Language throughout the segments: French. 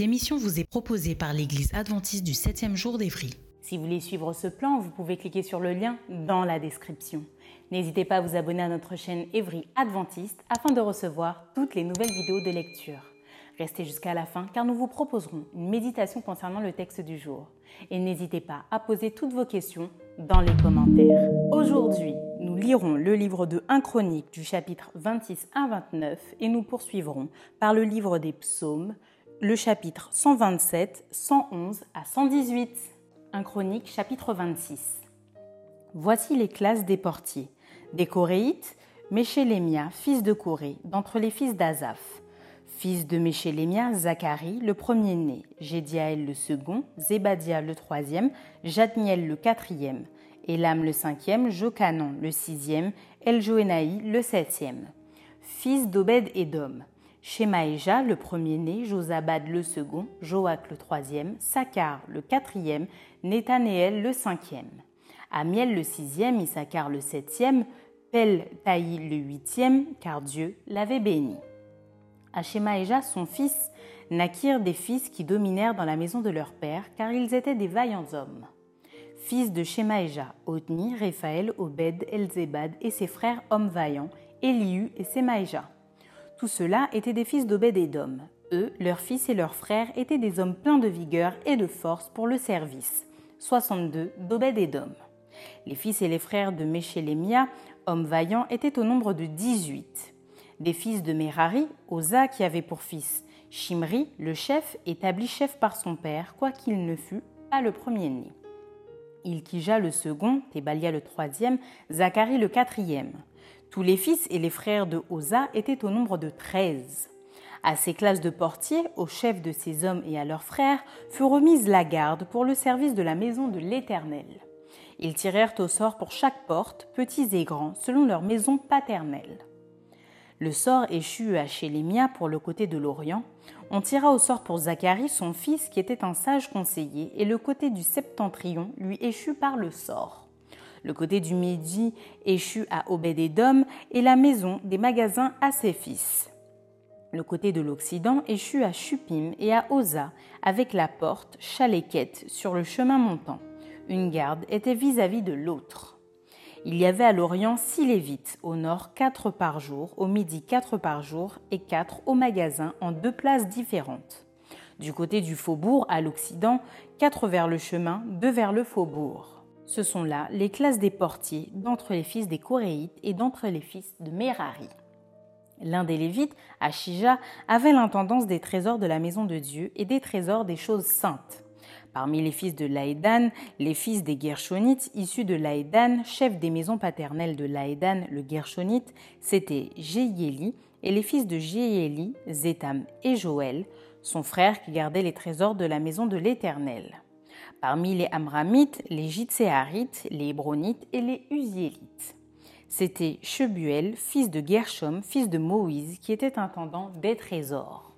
Cette émission vous est proposée par l'Église adventiste du 7e jour d'Évry. Si vous voulez suivre ce plan, vous pouvez cliquer sur le lien dans la description. N'hésitez pas à vous abonner à notre chaîne Évry Adventiste afin de recevoir toutes les nouvelles vidéos de lecture. Restez jusqu'à la fin car nous vous proposerons une méditation concernant le texte du jour. Et n'hésitez pas à poser toutes vos questions dans les commentaires. Aujourd'hui, nous lirons le livre de 1 Chronique du chapitre 26 à 29 et nous poursuivrons par le livre des psaumes le chapitre 127, 111 à 118. Un chronique chapitre 26. Voici les classes des portiers. Des Coréites, Méchélémia, fils de Corée, d'entre les fils d'Azaph. Fils de Méchélémia, Zacharie, le premier-né, Jédiaël le second, Zébadia le troisième, Jadniel le quatrième, Elam le cinquième, Jocanon le sixième, Eljoénaï le septième. Fils d'Obed-Édom, Shemaéja, le premier-né, Josabad le second, Joach le troisième, Sakar le quatrième, Nethanéel le cinquième. Amiel le sixième, Issachar le septième, Pel Taï le huitième, car Dieu l'avait béni. À Shemaéja, son fils, naquirent des fils qui dominèrent dans la maison de leur père, car ils étaient des vaillants hommes. Fils de Shemaéja, Otni, Réphaël, Obed, Elzébad et ses frères hommes vaillants, Elihu et Semaéja. Tous ceux-là étaient des fils d'Obed-Édom. Eux, leurs fils et leurs frères étaient des hommes pleins de vigueur et de force pour le service. 62 d'Obed-Édom. Les fils et les frères de Méchélémia, hommes vaillants, étaient au nombre de 18. Des fils de Merari, Oza qui avait pour fils Shimri, le chef, établi chef par son père, quoiqu'il ne fût pas le premier-né. Ilkija le second, Thébalia le troisième, Zacharie le quatrième. Tous les fils et les frères de Oza étaient au nombre de treize. À ces classes de portiers, aux chefs de ces hommes et à leurs frères, fut remise la garde pour le service de la maison de l'Éternel. Ils tirèrent au sort pour chaque porte, petits et grands, selon leur maison paternelle. Le sort échut à Chélémia pour le côté de l'Orient. On tira au sort pour Zacharie, son fils, qui était un sage conseiller, et le côté du septentrion lui échut par le sort. Le côté du midi échut à Obed-Édom et la maison des magasins à ses fils. Le côté de l'Occident échut à Chupim et à Oza, avec la porte Chaléquette sur le chemin montant. Une garde était vis-à-vis de l'autre. Il y avait à l'Orient six Lévites, au nord quatre par jour, au midi quatre par jour et quatre au magasin en deux places différentes. Du côté du faubourg à l'Occident, quatre vers le chemin, deux vers le faubourg. Ce sont là les classes des portiers d'entre les fils des Coréites et d'entre les fils de Merari. L'un des Lévites, Achija, avait l'intendance des trésors de la maison de Dieu et des trésors des choses saintes. Parmi les fils de Laïdan, les fils des Gershonites issus de Laïdan, chef des maisons paternelles de Laïdan, le Gershonite, c'était Jéhieli, et les fils de Jéhieli, Zétam et Joël, son frère qui gardait les trésors de la maison de l'Éternel parmi les Amramites, les Jitséarites, les Hébronites et les Uziélites. C'était Chebuel, fils de Gershom, fils de Moïse, qui était intendant des trésors.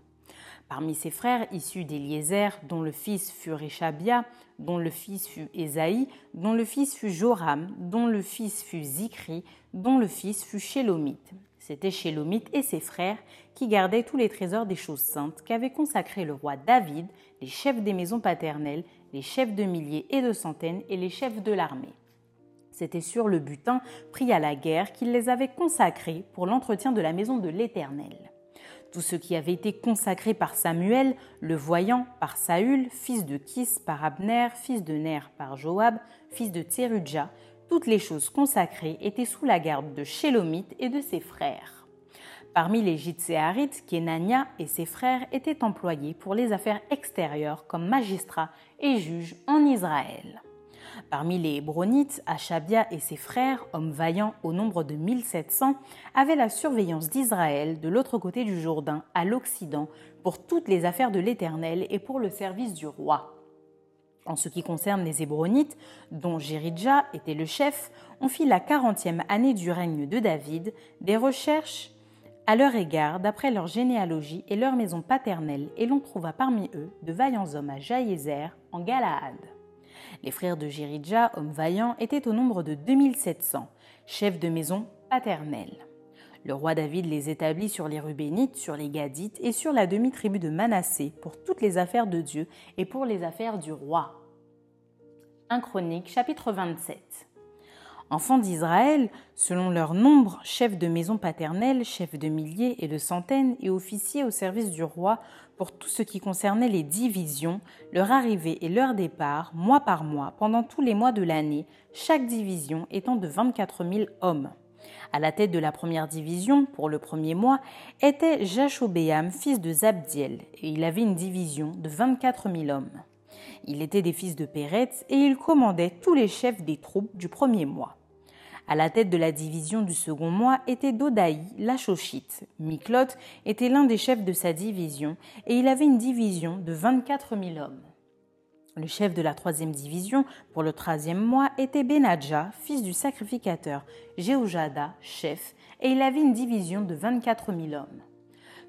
Parmi ses frères issus d'Éliezer, dont le fils fut Réchabia, dont le fils fut Ésaïe, dont le fils fut Joram, dont le fils fut Zikri, dont le fils fut Shélomite. C'était Shélomite et ses frères qui gardaient tous les trésors des choses saintes qu'avait consacré le roi David, les chefs des maisons paternelles, les chefs de milliers et de centaines et les chefs de l'armée. C'était sur le butin pris à la guerre qu'il les avait consacrés pour l'entretien de la maison de l'Éternel. Tout ce qui avait été consacré par Samuel, le voyant, par Saül, fils de Kis, par Abner, fils de Ner, par Joab, fils de Tserudja, toutes les choses consacrées étaient sous la garde de Shélomite et de ses frères. Parmi les Jitséarites, Kenania et ses frères étaient employés pour les affaires extérieures comme magistrats et juges en Israël. Parmi les Hébronites, Achabia et ses frères, hommes vaillants au nombre de 1700, avaient la surveillance d'Israël de l'autre côté du Jourdain, à l'Occident, pour toutes les affaires de l'Éternel et pour le service du roi. En ce qui concerne les Hébronites, dont Jéridja était le chef, on fit la quarantième année du règne de David des recherches à leur égard d'après leur généalogie et leur maison paternelle, et l'on trouva parmi eux de vaillants hommes à Jaézer en Galaad. Les frères de Jéridja, hommes vaillants, étaient au nombre de 2700, chefs de maison paternelle. Le roi David les établit sur les Rubénites, sur les Gadites et sur la demi-tribu de Manassé pour toutes les affaires de Dieu et pour les affaires du roi. 1 Chronique chapitre 27 Enfants d'Israël, selon leur nombre, chefs de maison paternelle, chefs de milliers et de centaines et officiers au service du roi pour tout ce qui concernait les divisions, leur arrivée et leur départ, mois par mois, pendant tous les mois de l'année, chaque division étant de 24 000 hommes. À la tête de la première division, pour le premier mois, était Jachobéam, fils de Zabdiel, et il avait une division de 24 000 hommes. Il était des fils de Péretz et il commandait tous les chefs des troupes du premier mois. À la tête de la division du second mois était Dodaï, l'Achochite. Miklot était l'un des chefs de sa division et il avait une division de 24 000 hommes. Le chef de la troisième division pour le troisième mois était Benadja, fils du sacrificateur, Jéhojada, chef, et il avait une division de 24 000 hommes.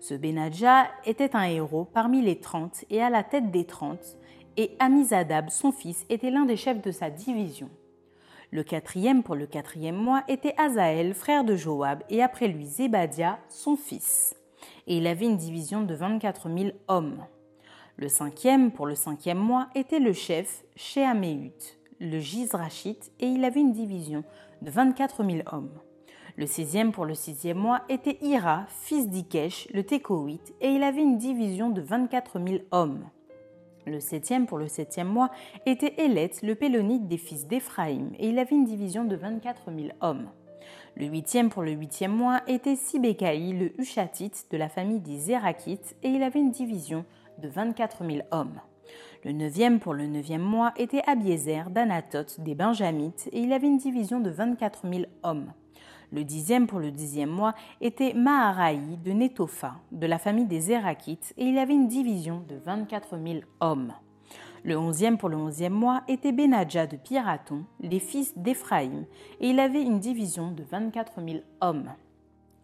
Ce Benadja était un héros parmi les trente et à la tête des trente, et Amizadab, son fils, était l'un des chefs de sa division. Le quatrième pour le quatrième mois était Azaël, frère de Joab, et après lui Zébadia, son fils. Et il avait une division de 24 000 hommes. Le cinquième pour le cinquième mois était le chef Sheaméhut, le Gizrachite, et il avait une division de 24 000 hommes. Le sixième pour le sixième mois était Ira, fils d'Ikesh, le Tékoïte, et il avait une division de 24 000 hommes. Le septième pour le septième mois était Élet, le pélonite des fils d'Éphraïm, et il avait une division de 24 000 hommes. Le huitième pour le huitième mois était Sibécaï, le Hushatite de la famille des Zérakites, et il avait une division de 24 000 hommes. Le neuvième pour le neuvième mois était Abiezer d'Anatote des Benjamites, et il avait une division de 24 000 hommes. Le dixième pour le dixième mois était Maharaï de Netopha, de la famille des Zérakites, et il avait une division de 24 000 hommes. Le onzième pour le onzième mois était Benadja de Piraton, les fils d'Éphraïm, et il avait une division de 24 000 hommes.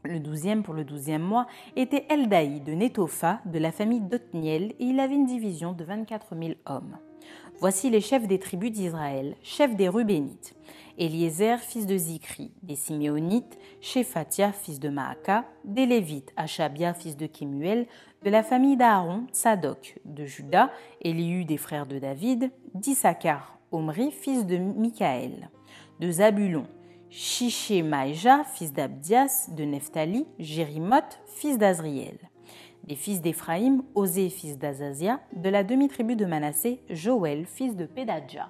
Le douzième pour le douzième mois était Eldaï de Netopha, de la famille d'Otniel, et il avait une division de 24 000 hommes. Voici les chefs des tribus d'Israël, chefs des Rubénites. Eliezer, fils de Zikri, des Siméonites, Shephatia, fils de Maaka, des Lévites, Achabia, fils de Kemuel, de la famille d'Aaron, Sadok, de Juda, Elihu des frères de David, d'Issachar, Omri, fils de Michaël, de Zabulon, Shishemaïja, fils d'Abdias, de Nephtali, Jérimoth, fils d'Azriel. Des fils d'Éphraïm, Osée, fils d'Azazia, de la demi-tribu de Manassé, Joël, fils de Pédadja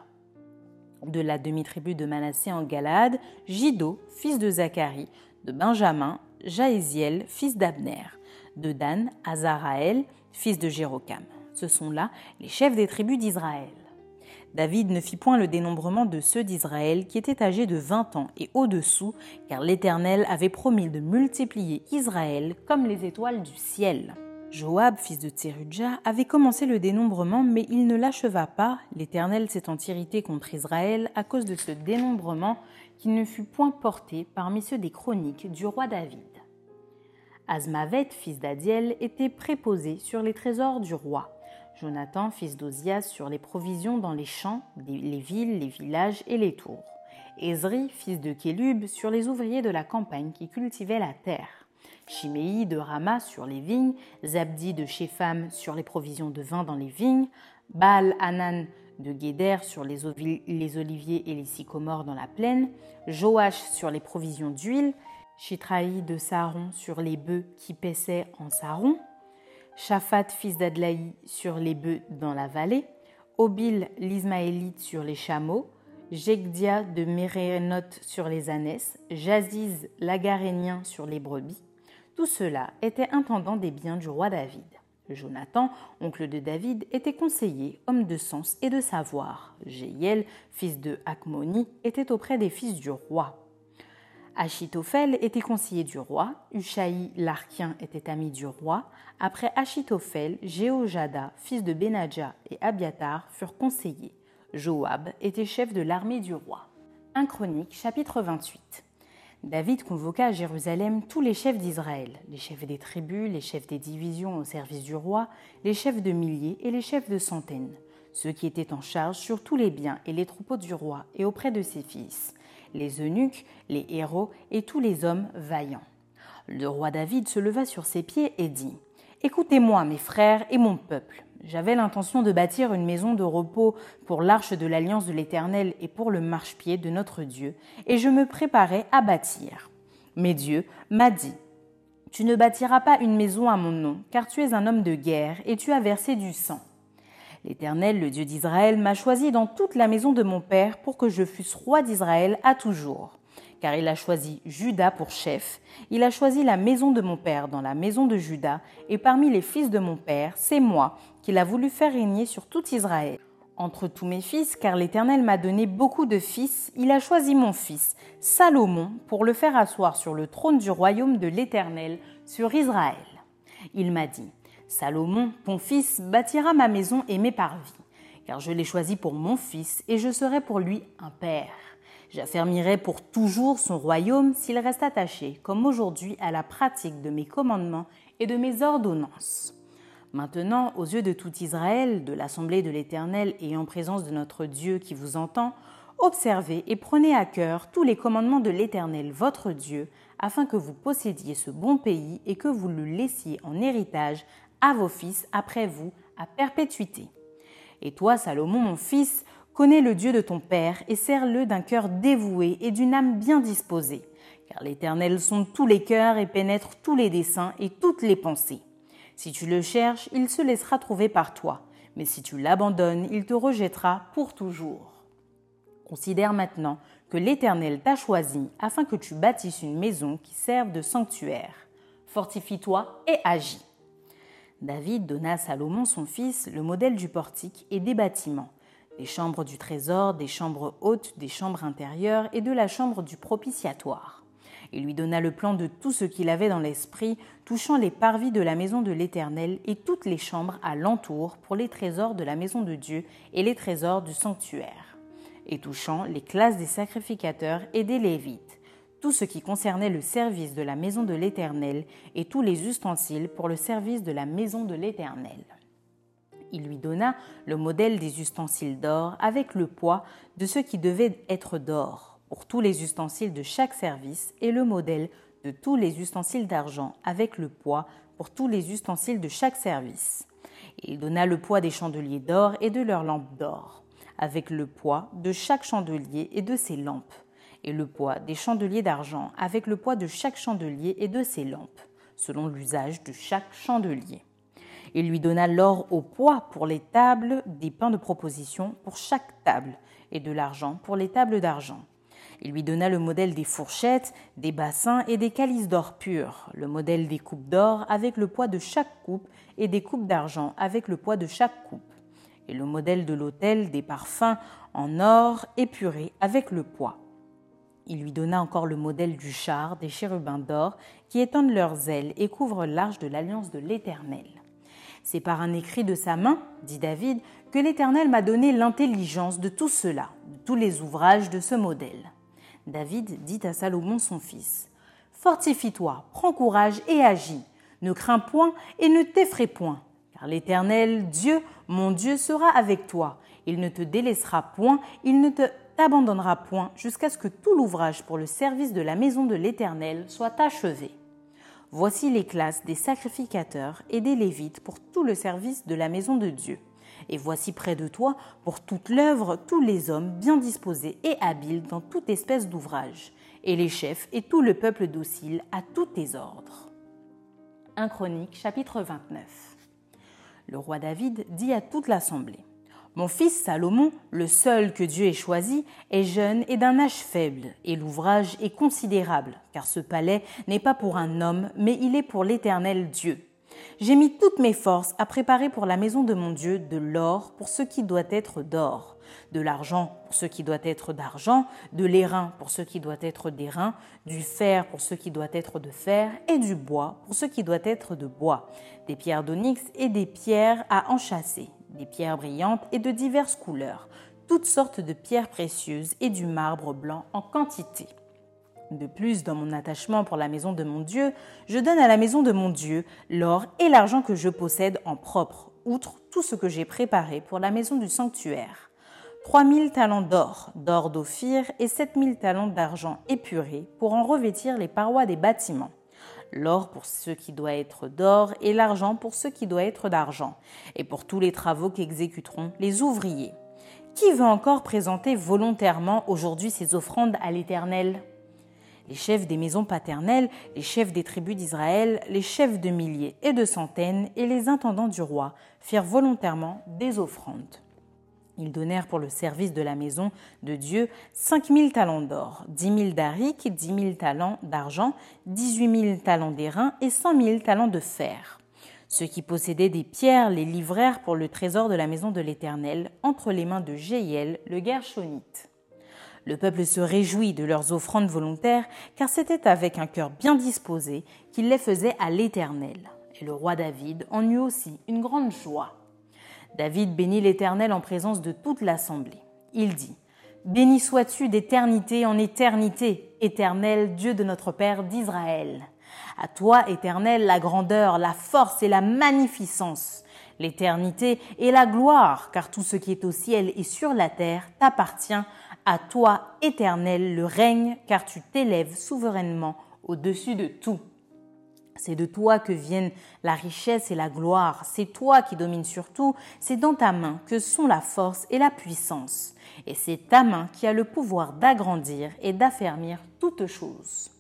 de la demi-tribu de Manassé en Galaad, Jido, fils de Zacharie, de Benjamin, Jaéziel, fils d'Abner, de Dan, Azaraël, fils de Jérocam. Ce sont là les chefs des tribus d'Israël. David ne fit point le dénombrement de ceux d'Israël qui étaient âgés de vingt ans et au-dessous, car l'Éternel avait promis de multiplier Israël comme les étoiles du ciel. Joab, fils de Tserudja, avait commencé le dénombrement, mais il ne l'acheva pas, l'Éternel s'étant irrité contre Israël à cause de ce dénombrement qui ne fut point porté parmi ceux des chroniques du roi David. Azmavet, fils d'Adiel, était préposé sur les trésors du roi. Jonathan, fils d'Ozias, sur les provisions dans les champs, les villes, les villages et les tours. Ezri, fils de Kélub, sur les ouvriers de la campagne qui cultivaient la terre. Chiméi de Rama sur les vignes, Zabdi de Shepham sur les provisions de vin dans les vignes, Baal Hanan de Guéder sur les, oliviers et les sycomores dans la plaine, Joach sur les provisions d'huile, Chitraï de Saron sur les bœufs qui paissaient en Saron, Shaphat fils d'Adlaï sur les bœufs dans la vallée, Obil l'Ismaélite sur les chameaux, Jegdia de Mérénoth sur les ânesses, Jaziz l'Agarénien sur les brebis, Tout cela était intendant des biens du roi David. Jonathan, oncle de David, était conseiller, homme de sens et de savoir. Jéiel, fils de Hakmoni, était auprès des fils du roi. Achitophel était conseiller du roi, Ushaï l'Archien était ami du roi. Après Achitophel, Jéhojada, fils de Benadja, et Abiatar furent conseillers. Joab était chef de l'armée du roi. 1 Chronique, chapitre 28. David convoqua à Jérusalem tous les chefs d'Israël, les chefs des tribus, les chefs des divisions au service du roi, les chefs de milliers et les chefs de centaines, ceux qui étaient en charge sur tous les biens et les troupeaux du roi et auprès de ses fils, les eunuques, les héros et tous les hommes vaillants. Le roi David se leva sur ses pieds et dit Écoutez-moi, mes frères et mon peuple. J'avais l'intention de bâtir une maison de repos pour l'arche de l'alliance de l'Éternel et pour le marchepied de notre Dieu, et je me préparais à bâtir. Mais Dieu m'a dit, Tu ne bâtiras pas une maison à mon nom, car tu es un homme de guerre et tu as versé du sang. L'Éternel, le Dieu d'Israël, m'a choisi dans toute la maison de mon Père pour que je fusse roi d'Israël à toujours car il a choisi Judas pour chef, il a choisi la maison de mon père dans la maison de Judas, et parmi les fils de mon père, c'est moi qu'il a voulu faire régner sur tout Israël. Entre tous mes fils, car l'Éternel m'a donné beaucoup de fils, il a choisi mon fils, Salomon, pour le faire asseoir sur le trône du royaume de l'Éternel, sur Israël. Il m'a dit, Salomon, ton fils, bâtira ma maison et mes parvis, car je l'ai choisi pour mon fils, et je serai pour lui un père. J'affermirai pour toujours son royaume s'il reste attaché, comme aujourd'hui, à la pratique de mes commandements et de mes ordonnances. Maintenant, aux yeux de tout Israël, de l'assemblée de l'Éternel et en présence de notre Dieu qui vous entend, observez et prenez à cœur tous les commandements de l'Éternel, votre Dieu, afin que vous possédiez ce bon pays et que vous le laissiez en héritage à vos fils après vous à perpétuité. Et toi, Salomon, mon fils, Connais le Dieu de ton Père et sers-le d'un cœur dévoué et d'une âme bien disposée, car l'Éternel sonde tous les cœurs et pénètre tous les desseins et toutes les pensées. Si tu le cherches, il se laissera trouver par toi, mais si tu l'abandonnes, il te rejettera pour toujours. Considère maintenant que l'Éternel t'a choisi afin que tu bâtisses une maison qui serve de sanctuaire. Fortifie-toi et agis. David donna à Salomon son fils le modèle du portique et des bâtiments des chambres du trésor, des chambres hautes, des chambres intérieures et de la chambre du propitiatoire. Il lui donna le plan de tout ce qu'il avait dans l'esprit, touchant les parvis de la maison de l'Éternel et toutes les chambres à l'entour pour les trésors de la maison de Dieu et les trésors du sanctuaire, et touchant les classes des sacrificateurs et des Lévites, tout ce qui concernait le service de la maison de l'Éternel et tous les ustensiles pour le service de la maison de l'Éternel il lui donna le modèle des ustensiles d'or avec le poids de ce qui devait être d'or pour tous les ustensiles de chaque service et le modèle de tous les ustensiles d'argent avec le poids pour tous les ustensiles de chaque service. il donna le poids des chandeliers d'or et de leurs lampes d'or, avec le poids de chaque chandelier et de ses lampes, et le poids des chandeliers d'argent avec le poids de chaque chandelier et de ses lampes, selon l'usage de chaque chandelier. Il lui donna l'or au poids pour les tables des pains de proposition pour chaque table, et de l'argent pour les tables d'argent. Il lui donna le modèle des fourchettes, des bassins et des calices d'or pur, le modèle des coupes d'or avec le poids de chaque coupe et des coupes d'argent avec le poids de chaque coupe, et le modèle de l'autel des parfums en or épuré avec le poids. Il lui donna encore le modèle du char des chérubins d'or qui étendent leurs ailes et couvrent l'arche de l'alliance de l'Éternel. C'est par un écrit de sa main, dit David, que l'Éternel m'a donné l'intelligence de tout cela, de tous les ouvrages de ce modèle. David dit à Salomon son fils, Fortifie-toi, prends courage et agis, ne crains point et ne t'effraie point, car l'Éternel, Dieu, mon Dieu, sera avec toi. Il ne te délaissera point, il ne t'abandonnera point, jusqu'à ce que tout l'ouvrage pour le service de la maison de l'Éternel soit achevé. Voici les classes des sacrificateurs et des Lévites pour tout le service de la maison de Dieu. Et voici près de toi, pour toute l'œuvre, tous les hommes bien disposés et habiles dans toute espèce d'ouvrage, et les chefs et tout le peuple docile à tous tes ordres. 1 Chronique chapitre 29 Le roi David dit à toute l'assemblée Mon fils Salomon, le seul que Dieu ait choisi, est jeune et d'un âge faible, et l'ouvrage est considérable, car ce palais n'est pas pour un homme, mais il est pour l'Éternel Dieu. J'ai mis toutes mes forces à préparer pour la maison de mon Dieu de l'or pour ce qui doit être d'or, de l'argent pour ce qui doit être d'argent, de l'airain pour ce qui doit être d'airain, du fer pour ce qui doit être de fer, et du bois pour ce qui doit être de bois, des pierres d'onyx et des pierres à enchâsser, des pierres brillantes et de diverses couleurs, toutes sortes de pierres précieuses et du marbre blanc en quantité. De plus, dans mon attachement pour la maison de mon Dieu, je donne à la maison de mon Dieu l'or et l'argent que je possède en propre, outre tout ce que j'ai préparé pour la maison du sanctuaire. Trois mille talents d'or, d'or d'Ophir, et sept mille talents d'argent épuré pour en revêtir les parois des bâtiments. L'or pour ce qui doit être d'or et l'argent pour ce qui doit être d'argent, et pour tous les travaux qu'exécuteront les ouvriers. Qui veut encore présenter volontairement aujourd'hui ses offrandes à l'Éternel? Les chefs des maisons paternelles, les chefs des tribus d'Israël, les chefs de milliers et de centaines et les intendants du roi firent volontairement des offrandes. Ils donnèrent pour le service de la maison de Dieu cinq mille talents d'or, dix mille d'aric, dix mille talents d'argent, dix-huit mille talents d'airain et cent mille talents de fer. Ceux qui possédaient des pierres les livrèrent pour le trésor de la maison de l'Éternel entre les mains de Jéiel, le Gershonite. Le peuple se réjouit de leurs offrandes volontaires, car c'était avec un cœur bien disposé qu'il les faisait à l'Éternel. Et le roi David en eut aussi une grande joie. David bénit l'Éternel en présence de toute l'assemblée. Il dit Béni sois-tu d'éternité en éternité, Éternel Dieu de notre Père d'Israël. À toi, Éternel, la grandeur, la force et la magnificence, l'éternité et la gloire, car tout ce qui est au ciel et sur la terre t'appartient à toi, Éternel, le règne, car tu t'élèves souverainement au-dessus de tout. C'est de toi que viennent la richesse et la gloire, c'est toi qui domines sur tout, c'est dans ta main que sont la force et la puissance, et c'est ta main qui a le pouvoir d'agrandir et d'affermir toutes choses.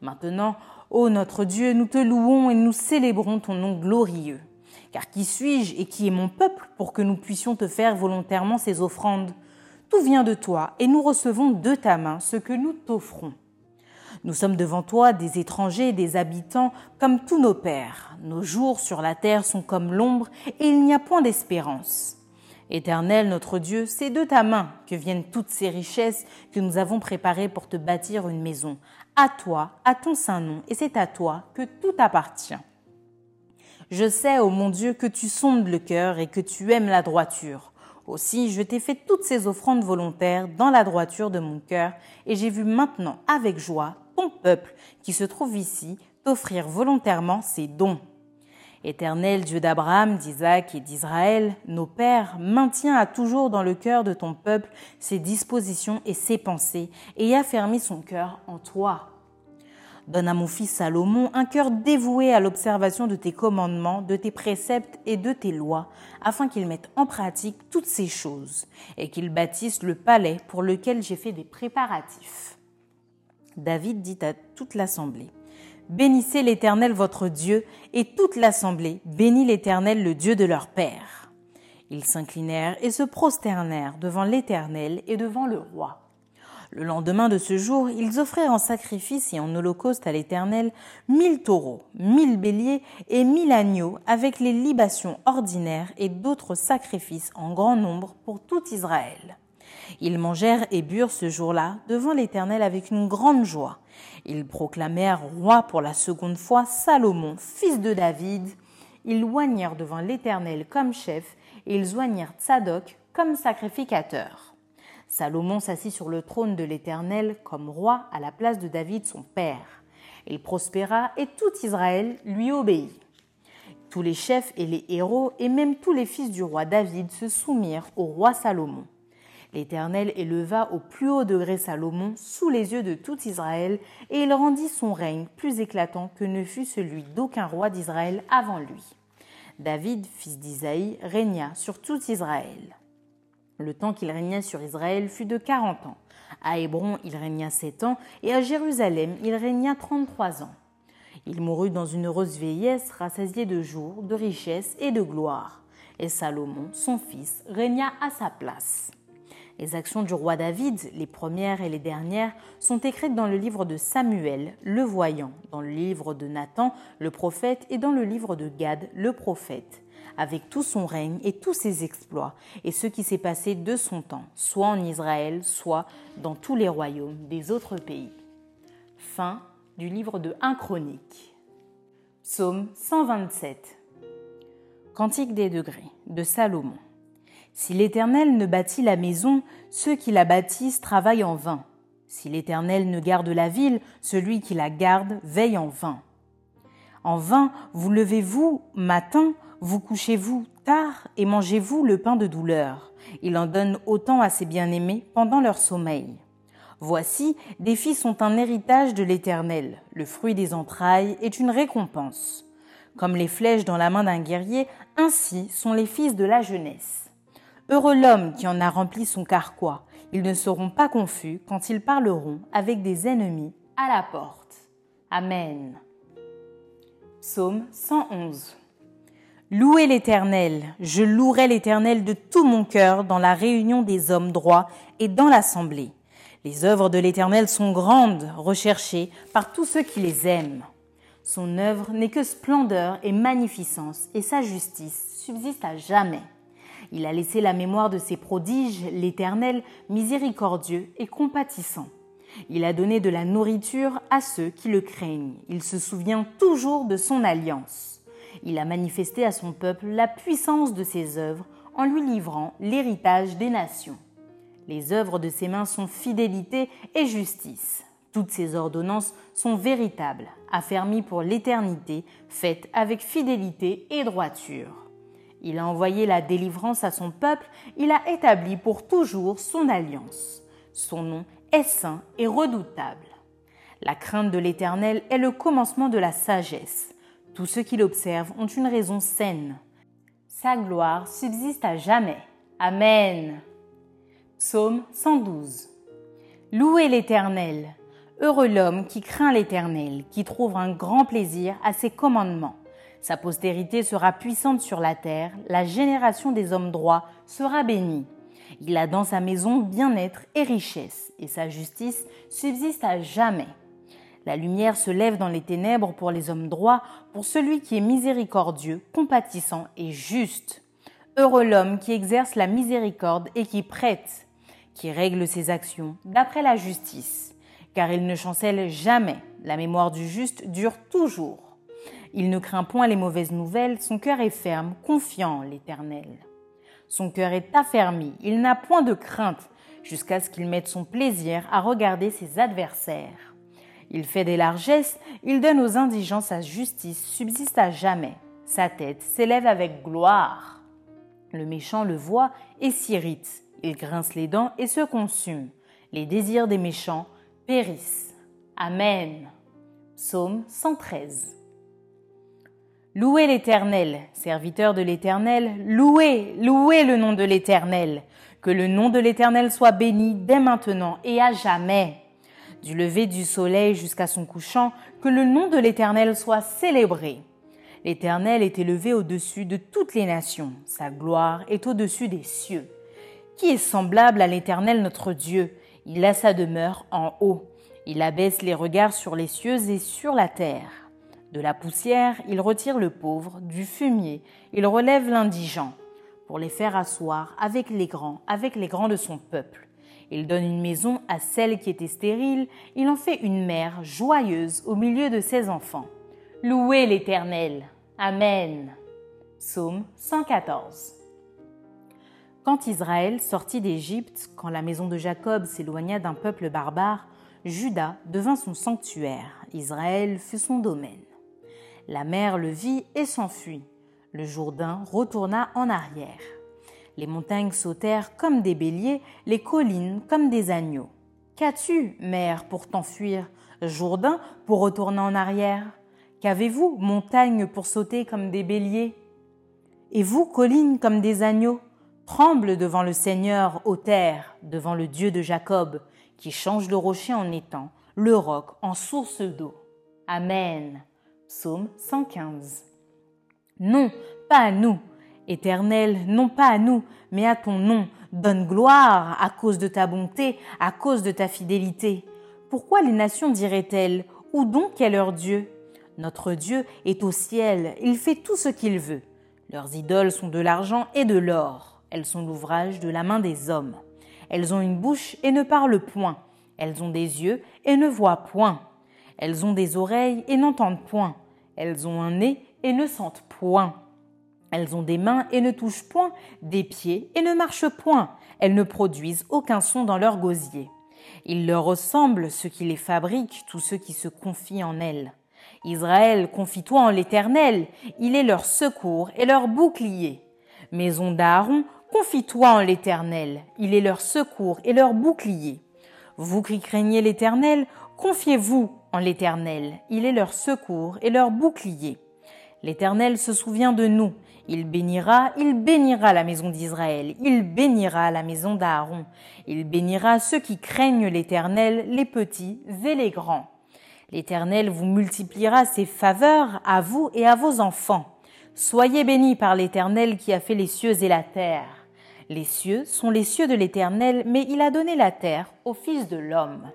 Maintenant, ô notre Dieu, nous te louons et nous célébrons ton nom glorieux. Car qui suis-je et qui est mon peuple pour que nous puissions te faire volontairement ces offrandes? Tout vient de toi et nous recevons de ta main ce que nous t'offrons. Nous sommes devant toi des étrangers, des habitants, comme tous nos pères. Nos jours sur la terre sont comme l'ombre et il n'y a point d'espérance. Éternel notre Dieu, c'est de ta main que viennent toutes ces richesses que nous avons préparées pour te bâtir une maison. À toi, à ton saint nom, et c'est à toi que tout appartient. Je sais, ô mon Dieu, que tu sondes le cœur et que tu aimes la droiture. Aussi, je t'ai fait toutes ces offrandes volontaires dans la droiture de mon cœur, et j'ai vu maintenant avec joie peuple qui se trouve ici t'offrir volontairement ses dons. Éternel Dieu d'Abraham, d'Isaac et d'Israël, nos pères, maintiens à toujours dans le cœur de ton peuple ses dispositions et ses pensées, et affermis son cœur en toi. Donne à mon fils Salomon un cœur dévoué à l'observation de tes commandements, de tes préceptes et de tes lois, afin qu'il mette en pratique toutes ces choses, et qu'il bâtisse le palais pour lequel j'ai fait des préparatifs. David dit à toute l'assemblée, Bénissez l'Éternel votre Dieu, et toute l'assemblée bénit l'Éternel le Dieu de leur Père. Ils s'inclinèrent et se prosternèrent devant l'Éternel et devant le roi. Le lendemain de ce jour, ils offrirent en sacrifice et en holocauste à l'Éternel mille taureaux, mille béliers et mille agneaux, avec les libations ordinaires et d'autres sacrifices en grand nombre pour tout Israël. Ils mangèrent et burent ce jour-là devant l'Éternel avec une grande joie. Ils proclamèrent roi pour la seconde fois Salomon, fils de David. Ils loignèrent devant l'Éternel comme chef et ils joignèrent Tsadok comme sacrificateur. Salomon s'assit sur le trône de l'Éternel comme roi à la place de David son père. Il prospéra et tout Israël lui obéit. Tous les chefs et les héros et même tous les fils du roi David se soumirent au roi Salomon. L'Éternel éleva au plus haut degré Salomon sous les yeux de tout Israël, et il rendit son règne plus éclatant que ne fut celui d'aucun roi d'Israël avant lui. David, fils d'Isaïe, régna sur tout Israël. Le temps qu'il régna sur Israël fut de quarante ans. À Hébron, il régna sept ans, et à Jérusalem, il régna trente-trois ans. Il mourut dans une heureuse vieillesse, rassasié de jours, de richesses et de gloire. et Salomon, son fils, régna à sa place. Les actions du roi David, les premières et les dernières, sont écrites dans le livre de Samuel, le voyant, dans le livre de Nathan, le prophète, et dans le livre de Gad, le prophète, avec tout son règne et tous ses exploits, et ce qui s'est passé de son temps, soit en Israël, soit dans tous les royaumes des autres pays. Fin du livre de 1 Chronique. Psaume 127. Cantique des degrés de Salomon. Si l'Éternel ne bâtit la maison, ceux qui la bâtissent travaillent en vain. Si l'Éternel ne garde la ville, celui qui la garde veille en vain. En vain, vous levez-vous matin, vous couchez-vous tard et mangez-vous le pain de douleur. Il en donne autant à ses bien-aimés pendant leur sommeil. Voici, des filles sont un héritage de l'Éternel, le fruit des entrailles est une récompense. Comme les flèches dans la main d'un guerrier, ainsi sont les fils de la jeunesse. Heureux l'homme qui en a rempli son carquois. Ils ne seront pas confus quand ils parleront avec des ennemis à la porte. Amen. Psaume 111. Louez l'Éternel, je louerai l'Éternel de tout mon cœur dans la réunion des hommes droits et dans l'assemblée. Les œuvres de l'Éternel sont grandes, recherchées par tous ceux qui les aiment. Son œuvre n'est que splendeur et magnificence, et sa justice subsiste à jamais. Il a laissé la mémoire de ses prodiges, l'Éternel, miséricordieux et compatissant. Il a donné de la nourriture à ceux qui le craignent. Il se souvient toujours de son alliance. Il a manifesté à son peuple la puissance de ses œuvres en lui livrant l'héritage des nations. Les œuvres de ses mains sont fidélité et justice. Toutes ses ordonnances sont véritables, affermies pour l'éternité, faites avec fidélité et droiture. Il a envoyé la délivrance à son peuple, il a établi pour toujours son alliance. Son nom est saint et redoutable. La crainte de l'Éternel est le commencement de la sagesse. Tous ceux qui l'observent ont une raison saine. Sa gloire subsiste à jamais. Amen. Psaume 112. Louez l'Éternel. Heureux l'homme qui craint l'Éternel, qui trouve un grand plaisir à ses commandements. Sa postérité sera puissante sur la terre, la génération des hommes droits sera bénie. Il a dans sa maison bien-être et richesse, et sa justice subsiste à jamais. La lumière se lève dans les ténèbres pour les hommes droits, pour celui qui est miséricordieux, compatissant et juste. Heureux l'homme qui exerce la miséricorde et qui prête, qui règle ses actions d'après la justice, car il ne chancelle jamais, la mémoire du juste dure toujours. Il ne craint point les mauvaises nouvelles, son cœur est ferme, confiant l'Éternel. Son cœur est affermi, il n'a point de crainte, jusqu'à ce qu'il mette son plaisir à regarder ses adversaires. Il fait des largesses, il donne aux indigents sa justice, subsiste à jamais. Sa tête s'élève avec gloire. Le méchant le voit et s'irrite. Il grince les dents et se consume. Les désirs des méchants périssent. Amen. Psaume 113. Louez l'Éternel, serviteur de l'Éternel, louez, louez le nom de l'Éternel. Que le nom de l'Éternel soit béni dès maintenant et à jamais. Du lever du soleil jusqu'à son couchant, que le nom de l'Éternel soit célébré. L'Éternel est élevé au-dessus de toutes les nations, sa gloire est au-dessus des cieux. Qui est semblable à l'Éternel notre Dieu? Il a sa demeure en haut. Il abaisse les regards sur les cieux et sur la terre. De la poussière, il retire le pauvre, du fumier, il relève l'indigent, pour les faire asseoir avec les grands, avec les grands de son peuple. Il donne une maison à celle qui était stérile, il en fait une mère joyeuse au milieu de ses enfants. Louez l'Éternel. Amen. Psaume 114. Quand Israël sortit d'Égypte, quand la maison de Jacob s'éloigna d'un peuple barbare, Juda devint son sanctuaire, Israël fut son domaine. La mer le vit et s'enfuit. Le Jourdain retourna en arrière. Les montagnes sautèrent comme des béliers, les collines comme des agneaux. Qu'as-tu, mer, pour t'enfuir? Jourdain pour retourner en arrière Qu'avez-vous, montagne, pour sauter comme des béliers? Et vous, collines, comme des agneaux? Tremble devant le Seigneur, ô terre, devant le Dieu de Jacob, qui change le rocher en étang, le roc en source d'eau. Amen. Psaume 115. Non, pas à nous. Éternel, non pas à nous, mais à ton nom, donne gloire à cause de ta bonté, à cause de ta fidélité. Pourquoi les nations diraient-elles Où donc est leur Dieu? Notre Dieu est au ciel, il fait tout ce qu'il veut. Leurs idoles sont de l'argent et de l'or, elles sont l'ouvrage de la main des hommes. Elles ont une bouche et ne parlent point, elles ont des yeux et ne voient point. Elles ont des oreilles et n'entendent point, elles ont un nez et ne sentent point. Elles ont des mains et ne touchent point, des pieds et ne marchent point. Elles ne produisent aucun son dans leur gosier. Il leur ressemble ceux qui les fabriquent, tous ceux qui se confient en elles. Israël, confie-toi en l'Éternel, il est leur secours et leur bouclier. Maison d'Aaron, confie-toi en l'Éternel, il est leur secours et leur bouclier. Vous qui craignez l'Éternel, confiez-vous en l'Éternel, il est leur secours et leur bouclier. L'Éternel se souvient de nous, il bénira, il bénira la maison d'Israël, il bénira la maison d'Aaron, il bénira ceux qui craignent l'Éternel, les petits et les grands. L'Éternel vous multipliera ses faveurs à vous et à vos enfants. Soyez bénis par l'Éternel qui a fait les cieux et la terre. Les cieux sont les cieux de l'Éternel, mais il a donné la terre au Fils de l'homme.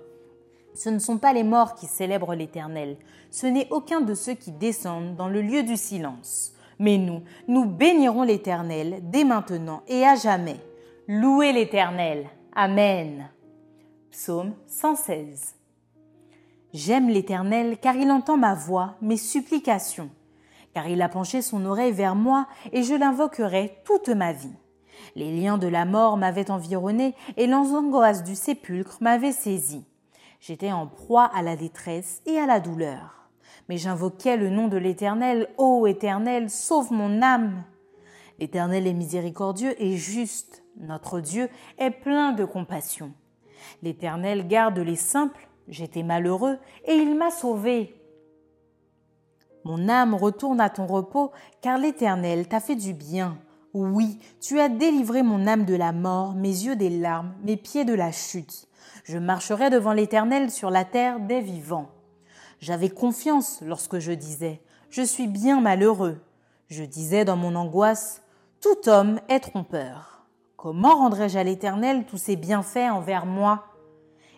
Ce ne sont pas les morts qui célèbrent l'Éternel, ce n'est aucun de ceux qui descendent dans le lieu du silence. Mais nous, nous bénirons l'Éternel dès maintenant et à jamais. Louez l'Éternel. Amen. Psaume 116. J'aime l'Éternel car il entend ma voix, mes supplications, car il a penché son oreille vers moi et je l'invoquerai toute ma vie. Les liens de la mort m'avaient environné et l'angoisse du sépulcre m'avait saisi. J'étais en proie à la détresse et à la douleur mais j'invoquais le nom de l'Éternel. Ô Éternel, sauve mon âme. L'Éternel est miséricordieux et juste. Notre Dieu est plein de compassion. L'Éternel garde les simples. J'étais malheureux et il m'a sauvé. Mon âme retourne à ton repos, car l'Éternel t'a fait du bien. Oui, tu as délivré mon âme de la mort, mes yeux des larmes, mes pieds de la chute. Je marcherai devant l'Éternel sur la terre des vivants. J'avais confiance lorsque je disais Je suis bien malheureux. Je disais dans mon angoisse Tout homme est trompeur. Comment rendrai-je à l'Éternel tous ses bienfaits envers moi?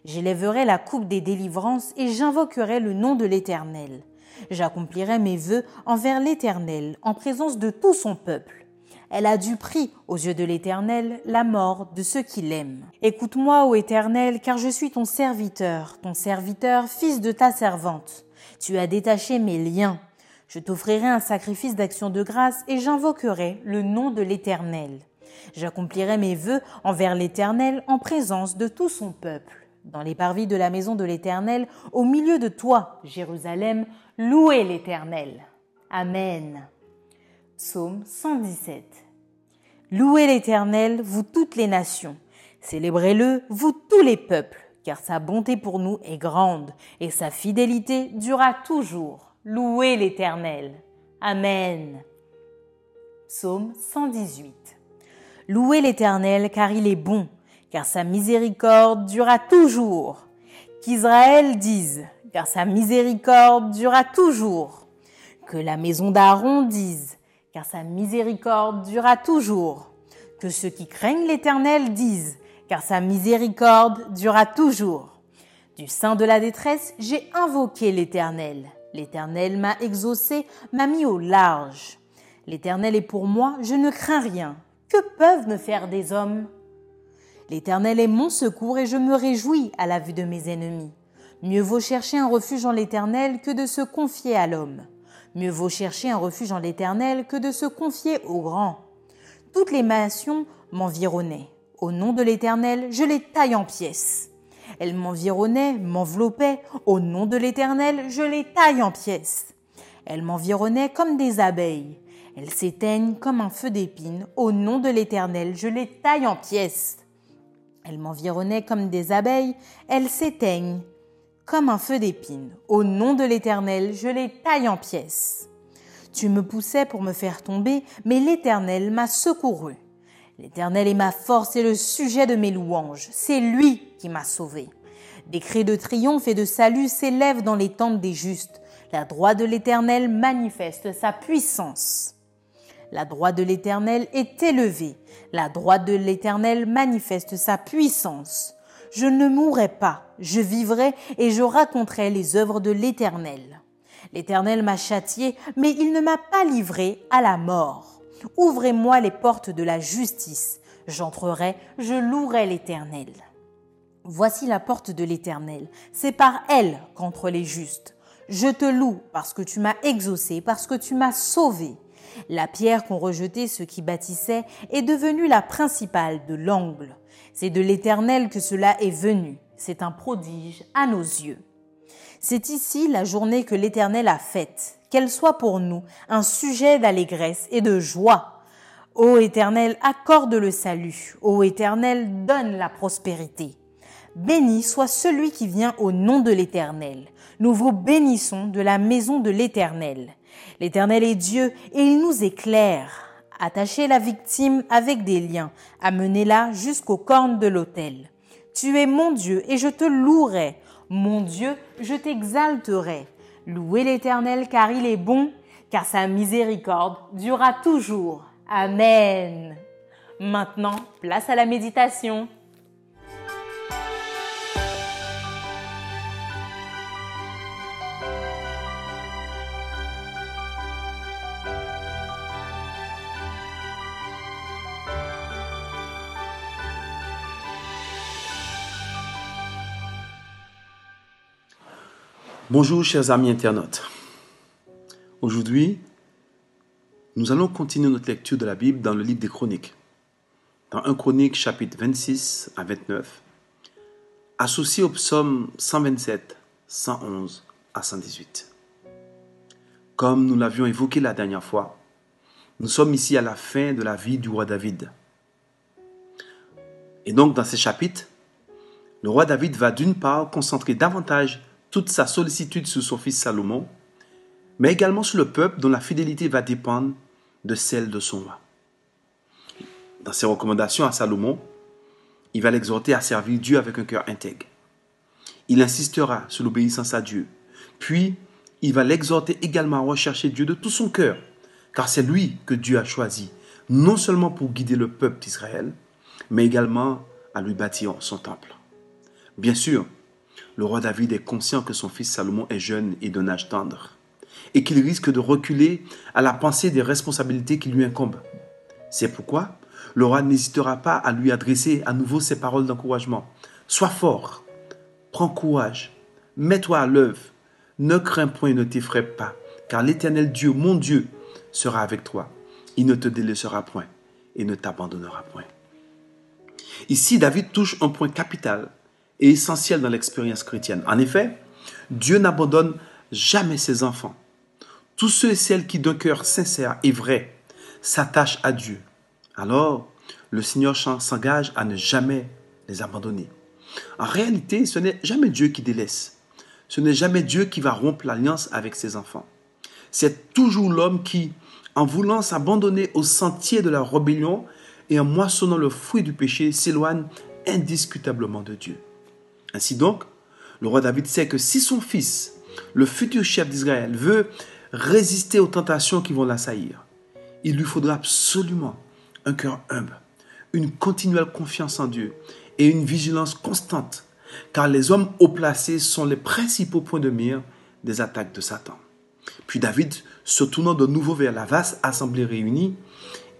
J'élèverai la coupe des délivrances et j'invoquerai le nom de l'Éternel. J'accomplirai mes vœux envers l'Éternel en présence de tout son peuple. Elle a du prix aux yeux de l'Éternel la mort de ceux qui l'aiment. Écoute-moi, ô Éternel, car je suis ton serviteur, ton serviteur, fils de ta servante. Tu as détaché mes liens. Je t'offrirai un sacrifice d'action de grâce et j'invoquerai le nom de l'Éternel. J'accomplirai mes vœux envers l'Éternel en présence de tout son peuple. Dans les parvis de la maison de l'Éternel, au milieu de toi, Jérusalem, louez l'Éternel. Amen. Psaume 117. Louez l'Éternel, vous toutes les nations. Célébrez-le, vous tous les peuples, car sa bonté pour nous est grande et sa fidélité durera toujours. Louez l'Éternel. Amen. Psaume 118. Louez l'Éternel, car il est bon, car sa miséricorde durera toujours. Qu'Israël dise, car sa miséricorde durera toujours. Que la maison d'Aaron dise, car sa miséricorde durera toujours. Que ceux qui craignent l'Éternel disent, car sa miséricorde durera toujours. Du sein de la détresse, j'ai invoqué l'Éternel. L'Éternel m'a exaucé, m'a mis au large. L'Éternel est pour moi, je ne crains rien. Que peuvent me faire des hommes? L'Éternel est mon secours et je me réjouis à la vue de mes ennemis. Mieux vaut chercher un refuge en l'Éternel que de se confier à l'homme. Mieux vaut chercher un refuge en l'Éternel que de se confier au grand. Toutes les nations m'environnaient. Au nom de l'Éternel, je les taille en pièces. Elles m'environnaient, m'enveloppaient. Au nom de l'Éternel, je les taille en pièces. Elles m'environnaient comme des abeilles. Elles s'éteignent comme un feu d'épine. Au nom de l'Éternel, je les taille en pièces. Elles m'environnaient comme des abeilles. Elles s'éteignent comme un feu d'épine. Au nom de l'Éternel, je les taille en pièces. Tu me poussais pour me faire tomber, mais l'Éternel m'a secouru. L'Éternel est ma force et le sujet de mes louanges. C'est lui qui m'a sauvé. Des cris de triomphe et de salut s'élèvent dans les tentes des justes. La droite de l'Éternel manifeste sa puissance. La droite de l'Éternel est élevée. La droite de l'Éternel manifeste sa puissance. Je ne mourrai pas, je vivrai et je raconterai les œuvres de l'Éternel. L'Éternel m'a châtié, mais il ne m'a pas livré à la mort. Ouvrez-moi les portes de la justice. J'entrerai, je louerai l'Éternel. Voici la porte de l'Éternel. C'est par elle qu'entrent les justes. Je te loue parce que tu m'as exaucé, parce que tu m'as sauvé. La pierre qu'ont rejetée ceux qui bâtissaient est devenue la principale de l'angle. C'est de l'Éternel que cela est venu. C'est un prodige à nos yeux. C'est ici la journée que l'Éternel a faite, qu'elle soit pour nous un sujet d'allégresse et de joie. Ô Éternel, accorde le salut. Ô Éternel, donne la prospérité. Béni soit celui qui vient au nom de l'Éternel. Nous vous bénissons de la maison de l'Éternel. L'Éternel est Dieu et il nous éclaire. Attachez la victime avec des liens, amenez-la jusqu'aux cornes de l'autel. Tu es mon Dieu et je te louerai. Mon Dieu, je t'exalterai. Louez l'Éternel car il est bon, car sa miséricorde durera toujours. Amen. Maintenant, place à la méditation. Bonjour chers amis internautes. Aujourd'hui, nous allons continuer notre lecture de la Bible dans le livre des Chroniques. Dans 1 Chronique chapitre 26 à 29, associé au psaume 127, 111 à 118. Comme nous l'avions évoqué la dernière fois, nous sommes ici à la fin de la vie du roi David. Et donc dans ces chapitres, le roi David va d'une part concentrer davantage toute sa sollicitude sur son fils Salomon, mais également sur le peuple dont la fidélité va dépendre de celle de son roi. Dans ses recommandations à Salomon, il va l'exhorter à servir Dieu avec un cœur intègre. Il insistera sur l'obéissance à Dieu. Puis, il va l'exhorter également à rechercher Dieu de tout son cœur, car c'est lui que Dieu a choisi, non seulement pour guider le peuple d'Israël, mais également à lui bâtir son temple. Bien sûr, le roi David est conscient que son fils Salomon est jeune et d'un âge tendre, et qu'il risque de reculer à la pensée des responsabilités qui lui incombent. C'est pourquoi le roi n'hésitera pas à lui adresser à nouveau ces paroles d'encouragement. Sois fort, prends courage, mets-toi à l'œuvre, ne crains point et ne t'effraie pas, car l'Éternel Dieu, mon Dieu, sera avec toi. Il ne te délaissera point et ne t'abandonnera point. Ici, David touche un point capital est essentiel dans l'expérience chrétienne. En effet, Dieu n'abandonne jamais ses enfants. Tous ceux et celles qui d'un cœur sincère et vrai s'attachent à Dieu, alors le Seigneur s'engage à ne jamais les abandonner. En réalité, ce n'est jamais Dieu qui délaisse. Ce n'est jamais Dieu qui va rompre l'alliance avec ses enfants. C'est toujours l'homme qui, en voulant s'abandonner au sentier de la rébellion et en moissonnant le fruit du péché, s'éloigne indiscutablement de Dieu. Ainsi donc, le roi David sait que si son fils, le futur chef d'Israël, veut résister aux tentations qui vont l'assaillir, il lui faudra absolument un cœur humble, une continuelle confiance en Dieu et une vigilance constante, car les hommes haut placés sont les principaux points de mire des attaques de Satan. Puis David, se tournant de nouveau vers la vaste assemblée réunie,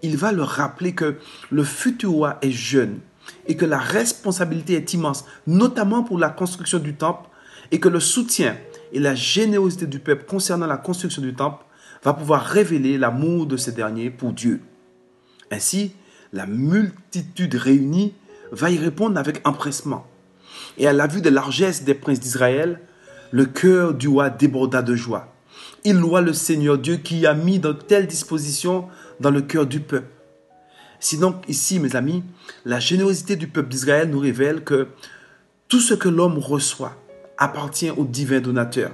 il va leur rappeler que le futur roi est jeune et que la responsabilité est immense, notamment pour la construction du temple, et que le soutien et la générosité du peuple concernant la construction du temple va pouvoir révéler l'amour de ces derniers pour Dieu. Ainsi, la multitude réunie va y répondre avec empressement. Et à la vue de largesse des princes d'Israël, le cœur du roi déborda de joie. Il loua le Seigneur Dieu qui a mis de telles dispositions dans le cœur du peuple. Si donc ici, mes amis, la générosité du peuple d'Israël nous révèle que tout ce que l'homme reçoit appartient au divin donateur.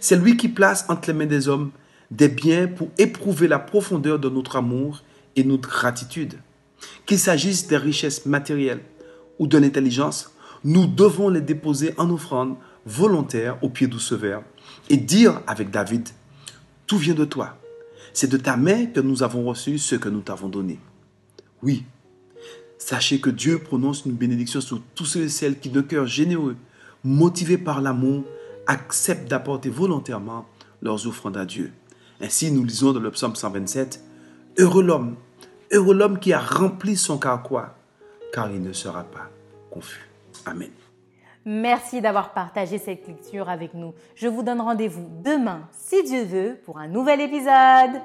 C'est lui qui place entre les mains des hommes des biens pour éprouver la profondeur de notre amour et notre gratitude. Qu'il s'agisse des richesses matérielles ou de l'intelligence, nous devons les déposer en offrande volontaire au pied du Sauveur et dire avec David, tout vient de toi. C'est de ta main que nous avons reçu ce que nous t'avons donné. Oui, sachez que Dieu prononce une bénédiction sur tous ceux et celles qui, de cœur généreux, motivés par l'amour, acceptent d'apporter volontairement leurs offrandes à Dieu. Ainsi, nous lisons dans le psaume 127, Heureux l'homme, heureux l'homme qui a rempli son carquois, car il ne sera pas confus. Amen. Merci d'avoir partagé cette lecture avec nous. Je vous donne rendez-vous demain, si Dieu veut, pour un nouvel épisode.